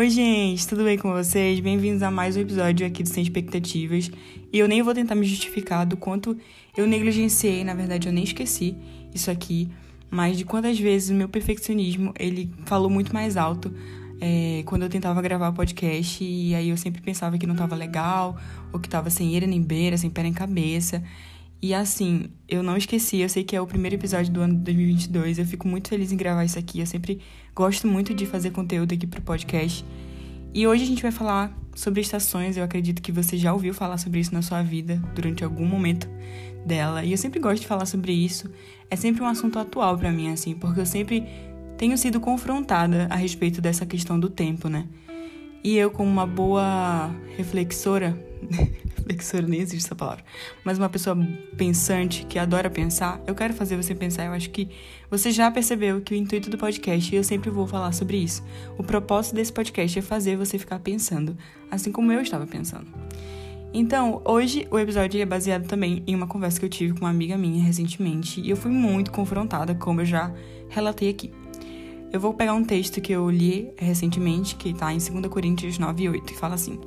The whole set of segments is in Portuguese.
Oi, gente, tudo bem com vocês? Bem-vindos a mais um episódio aqui do Sem Expectativas. E eu nem vou tentar me justificar do quanto eu negligenciei, na verdade eu nem esqueci isso aqui, mas de quantas vezes o meu perfeccionismo ele falou muito mais alto é, quando eu tentava gravar podcast e aí eu sempre pensava que não tava legal, ou que tava sem ira nem beira, sem pé nem cabeça. E assim, eu não esqueci, eu sei que é o primeiro episódio do ano de 2022, eu fico muito feliz em gravar isso aqui, eu sempre gosto muito de fazer conteúdo aqui pro podcast. E hoje a gente vai falar sobre estações, eu acredito que você já ouviu falar sobre isso na sua vida, durante algum momento dela, e eu sempre gosto de falar sobre isso. É sempre um assunto atual para mim, assim, porque eu sempre tenho sido confrontada a respeito dessa questão do tempo, né? E eu, como uma boa reflexora, reflexora nem existe essa palavra, mas uma pessoa pensante que adora pensar, eu quero fazer você pensar. Eu acho que você já percebeu que o intuito do podcast, e eu sempre vou falar sobre isso, o propósito desse podcast é fazer você ficar pensando, assim como eu estava pensando. Então, hoje o episódio é baseado também em uma conversa que eu tive com uma amiga minha recentemente e eu fui muito confrontada, como eu já relatei aqui. Eu vou pegar um texto que eu li recentemente, que está em 2 Coríntios 9 e 8, e fala assim: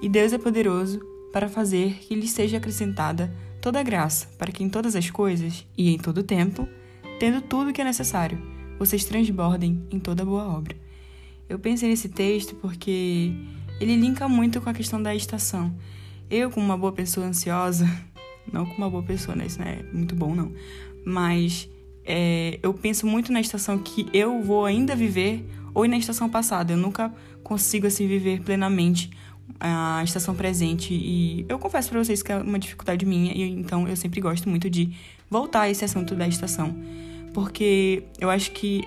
E Deus é poderoso para fazer que lhe seja acrescentada toda a graça, para que em todas as coisas e em todo o tempo, tendo tudo o que é necessário, vocês transbordem em toda boa obra. Eu pensei nesse texto porque ele linka muito com a questão da estação. Eu, como uma boa pessoa ansiosa, não como uma boa pessoa, né? Isso não é muito bom, não. Mas é, eu penso muito na estação que eu vou ainda viver ou na estação passada. Eu nunca consigo assim viver plenamente a estação presente e eu confesso para vocês que é uma dificuldade minha e então eu sempre gosto muito de voltar a esse assunto da estação, porque eu acho que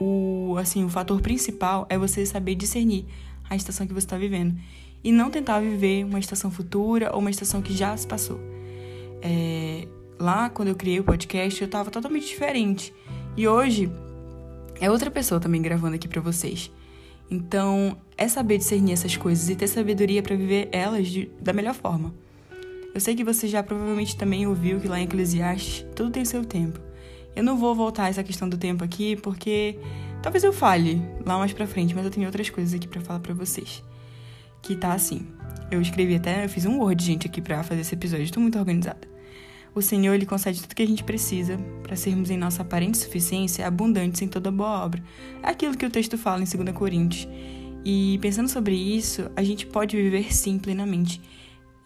o assim o fator principal é você saber discernir a estação que você está vivendo e não tentar viver uma estação futura ou uma estação que já se passou. É, lá, quando eu criei o podcast, eu tava totalmente diferente. E hoje é outra pessoa também gravando aqui para vocês. Então, é saber discernir essas coisas e ter sabedoria para viver elas de, da melhor forma. Eu sei que você já provavelmente também ouviu que lá em Eclesiastes tudo tem seu tempo. Eu não vou voltar a essa questão do tempo aqui porque talvez eu fale lá mais pra frente, mas eu tenho outras coisas aqui para falar para vocês. Que tá assim. Eu escrevi até, eu fiz um Word, gente, aqui pra fazer esse episódio, tô muito organizada. O Senhor ele concede tudo que a gente precisa para sermos em nossa aparente suficiência abundantes em toda boa obra. É aquilo que o texto fala em 2 Coríntios. E pensando sobre isso, a gente pode viver sim plenamente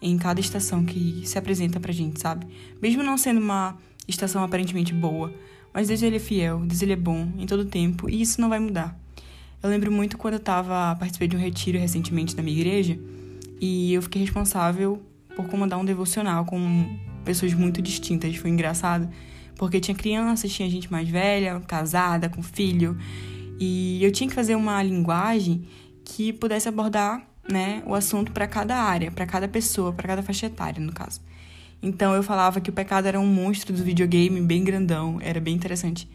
em cada estação que se apresenta pra gente, sabe? Mesmo não sendo uma estação aparentemente boa, mas Deus ele é fiel, Deus ele é bom em todo tempo e isso não vai mudar. Eu lembro muito quando eu tava participei de um retiro recentemente na minha igreja e eu fiquei responsável por comandar um devocional com pessoas muito distintas. Foi engraçado, porque tinha crianças, tinha gente mais velha, casada, com filho, e eu tinha que fazer uma linguagem que pudesse abordar né, o assunto para cada área, para cada pessoa, para cada faixa etária, no caso. Então eu falava que o pecado era um monstro do videogame bem grandão, era bem interessante.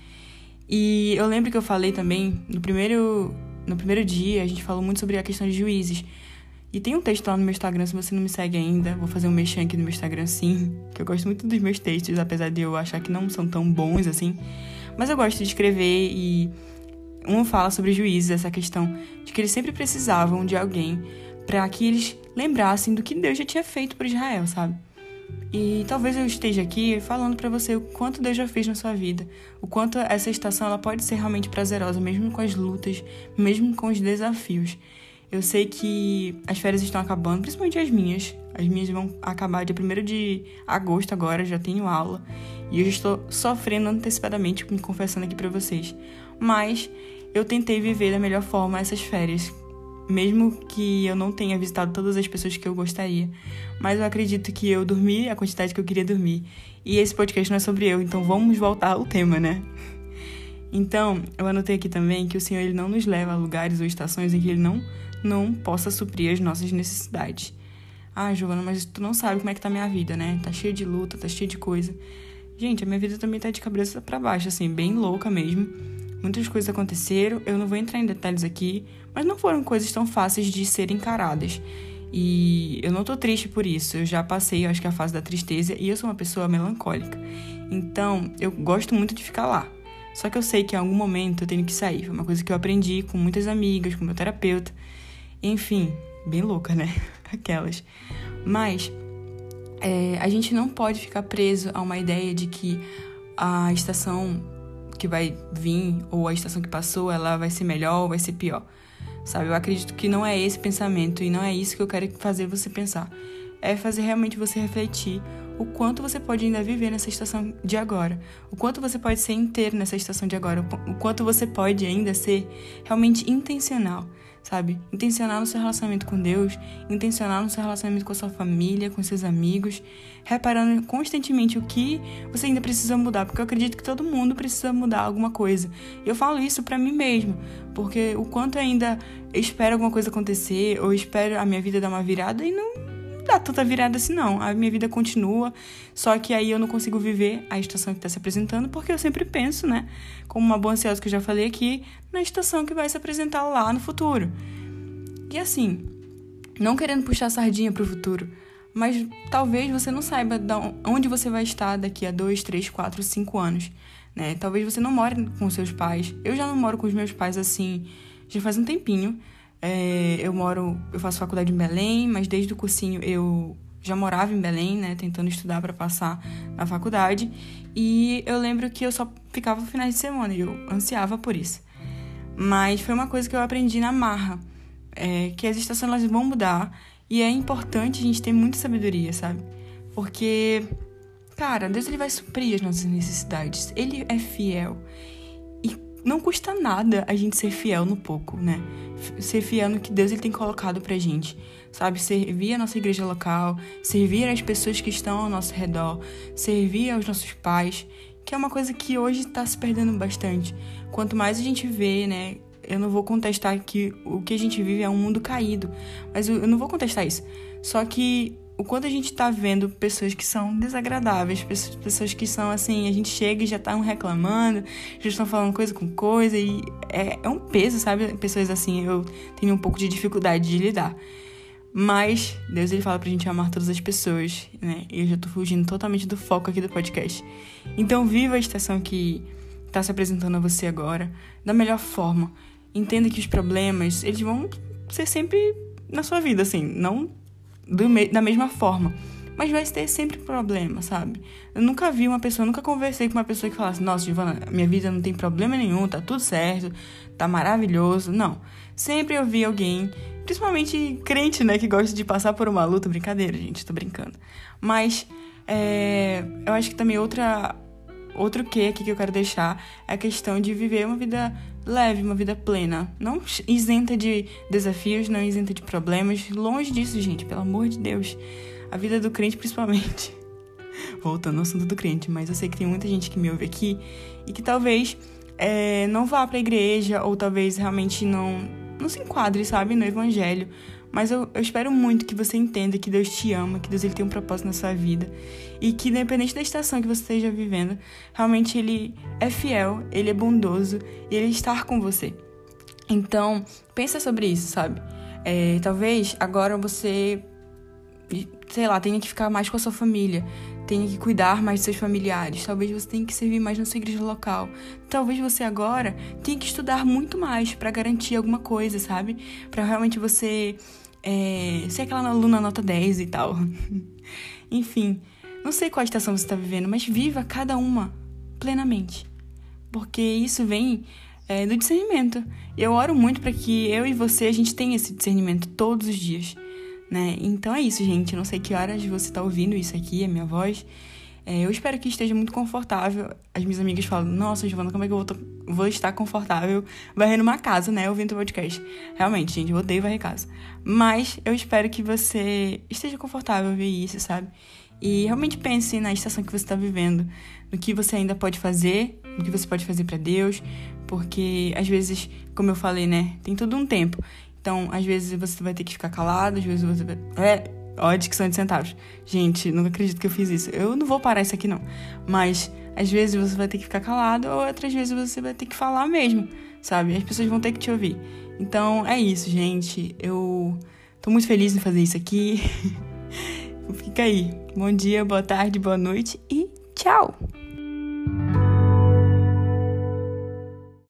E eu lembro que eu falei também no primeiro no primeiro dia, a gente falou muito sobre a questão de juízes. E tem um texto lá no meu Instagram, se você não me segue ainda, vou fazer um mexão aqui no meu Instagram sim, que eu gosto muito dos meus textos, apesar de eu achar que não são tão bons assim. Mas eu gosto de escrever e um fala sobre juízes, essa questão de que eles sempre precisavam de alguém para que eles lembrassem do que Deus já tinha feito por Israel, sabe? E talvez eu esteja aqui falando para você o quanto Deus já fez na sua vida, o quanto essa estação ela pode ser realmente prazerosa, mesmo com as lutas, mesmo com os desafios. Eu sei que as férias estão acabando, principalmente as minhas. As minhas vão acabar dia 1 de agosto agora, já tenho aula. E eu já estou sofrendo antecipadamente, me confessando aqui para vocês. Mas eu tentei viver da melhor forma essas férias, mesmo que eu não tenha visitado todas as pessoas que eu gostaria. Mas eu acredito que eu dormi a quantidade que eu queria dormir. E esse podcast não é sobre eu, então vamos voltar ao tema, né? Então, eu anotei aqui também que o Senhor ele não nos leva a lugares ou estações em que ele não não possa suprir as nossas necessidades. Ah, Giovana, mas tu não sabe como é que tá a minha vida, né? Tá cheia de luta, tá cheia de coisa. Gente, a minha vida também tá de cabeça para baixo, assim, bem louca mesmo. Muitas coisas aconteceram, eu não vou entrar em detalhes aqui, mas não foram coisas tão fáceis de serem encaradas. E eu não tô triste por isso, eu já passei, eu acho que a fase da tristeza, e eu sou uma pessoa melancólica. Então, eu gosto muito de ficar lá. Só que eu sei que em algum momento eu tenho que sair. Foi uma coisa que eu aprendi com muitas amigas, com meu terapeuta. Enfim, bem louca, né? Aquelas. Mas é, a gente não pode ficar preso a uma ideia de que a estação que vai vir ou a estação que passou, ela vai ser melhor ou vai ser pior. Sabe? Eu acredito que não é esse pensamento e não é isso que eu quero fazer você pensar. É fazer realmente você refletir o quanto você pode ainda viver nessa estação de agora, o quanto você pode ser inteiro nessa estação de agora, o quanto você pode ainda ser realmente intencional sabe? Intencionar no seu relacionamento com Deus, intencionar no seu relacionamento com a sua família, com seus amigos, reparando constantemente o que você ainda precisa mudar, porque eu acredito que todo mundo precisa mudar alguma coisa. E eu falo isso para mim mesmo, porque o quanto eu ainda espero alguma coisa acontecer, ou espero a minha vida dar uma virada e não dá tanta virada assim, não. A minha vida continua, só que aí eu não consigo viver a estação que está se apresentando, porque eu sempre penso, né? Como uma boa ansiosa que eu já falei aqui, na estação que vai se apresentar lá no futuro. E assim, não querendo puxar sardinha pro futuro, mas talvez você não saiba onde você vai estar daqui a dois, três, quatro, cinco anos, né? Talvez você não more com seus pais. Eu já não moro com os meus pais assim, já faz um tempinho. É, eu moro, eu faço faculdade em Belém, mas desde o cursinho eu já morava em Belém, né, tentando estudar para passar na faculdade. E eu lembro que eu só ficava no finais de semana e eu ansiava por isso. Mas foi uma coisa que eu aprendi na marra, é, que as estações elas vão mudar e é importante a gente ter muita sabedoria, sabe? Porque, cara, Deus ele vai suprir as nossas necessidades. Ele é fiel não custa nada a gente ser fiel no pouco, né? Ser fiel no que Deus ele tem colocado pra gente, sabe? Servir a nossa igreja local, servir as pessoas que estão ao nosso redor, servir aos nossos pais, que é uma coisa que hoje está se perdendo bastante. Quanto mais a gente vê, né? Eu não vou contestar que o que a gente vive é um mundo caído, mas eu não vou contestar isso. Só que o quanto a gente tá vendo pessoas que são desagradáveis, pessoas que são assim, a gente chega e já tá reclamando, já estão falando coisa com coisa, e é, é um peso, sabe? Pessoas assim, eu tenho um pouco de dificuldade de lidar. Mas Deus ele fala pra gente amar todas as pessoas, né? E eu já tô fugindo totalmente do foco aqui do podcast. Então viva a estação que tá se apresentando a você agora da melhor forma. Entenda que os problemas, eles vão ser sempre na sua vida, assim, não me da mesma forma. Mas vai ter sempre problema, sabe? Eu nunca vi uma pessoa, nunca conversei com uma pessoa que falasse: Nossa, Giovana, minha vida não tem problema nenhum, tá tudo certo, tá maravilhoso. Não. Sempre eu vi alguém, principalmente crente, né, que gosta de passar por uma luta. Brincadeira, gente, tô brincando. Mas é, eu acho que também outra outro que aqui que eu quero deixar é a questão de viver uma vida leve, uma vida plena. Não isenta de desafios, não isenta de problemas. Longe disso, gente, pelo amor de Deus. A vida do crente, principalmente. Voltando ao assunto do crente, mas eu sei que tem muita gente que me ouve aqui e que talvez é, não vá para a igreja ou talvez realmente não, não se enquadre, sabe, no evangelho. Mas eu, eu, espero muito que você entenda que Deus te ama, que Deus ele tem um propósito na sua vida e que, independente da estação que você esteja vivendo, realmente Ele é fiel, Ele é bondoso e Ele está com você. Então, pensa sobre isso, sabe? É, talvez agora você, sei lá, tenha que ficar mais com a sua família, tenha que cuidar mais de seus familiares, talvez você tenha que servir mais na sua igreja local. Talvez você agora tenha que estudar muito mais para garantir alguma coisa, sabe? Para realmente você é, ser aquela aluna nota 10 e tal. Enfim, não sei qual estação você está vivendo, mas viva cada uma plenamente. Porque isso vem é, do discernimento. Eu oro muito para que eu e você a gente tenha esse discernimento todos os dias, né? Então é isso, gente. não sei que horas você está ouvindo isso aqui, a minha voz. É, eu espero que esteja muito confortável. As minhas amigas falam: Nossa, Giovana, como é que eu vou, vou estar confortável varrendo uma casa, né? Ouvindo o podcast. Realmente, gente, eu odeio varrer casa. Mas eu espero que você esteja confortável ver isso, sabe? E realmente pense na estação que você está vivendo, no que você ainda pode fazer, no que você pode fazer para Deus, porque às vezes, como eu falei, né, tem todo um tempo. Então, às vezes você vai ter que ficar calado, às vezes você vai. É, ó, a dicção de centavos. Gente, não acredito que eu fiz isso. Eu não vou parar isso aqui, não. Mas, às vezes você vai ter que ficar calado, ou outras vezes você vai ter que falar mesmo, sabe? As pessoas vão ter que te ouvir. Então, é isso, gente. Eu tô muito feliz em fazer isso aqui. Fica aí. Bom dia, boa tarde, boa noite e tchau!